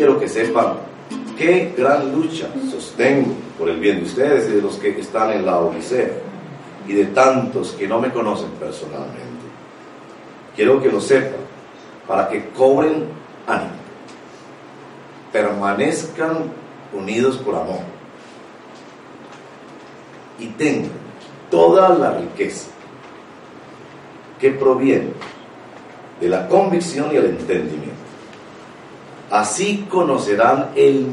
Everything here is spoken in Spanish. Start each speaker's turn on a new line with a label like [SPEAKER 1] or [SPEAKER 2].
[SPEAKER 1] quiero que sepan qué gran lucha sostengo por el bien de ustedes y de los que están en la Odisea y de tantos que no me conocen personalmente. Quiero que lo sepan para que cobren ánimo, permanezcan unidos por amor y tengan toda la riqueza que proviene de la convicción y el entendimiento. Así conocerán el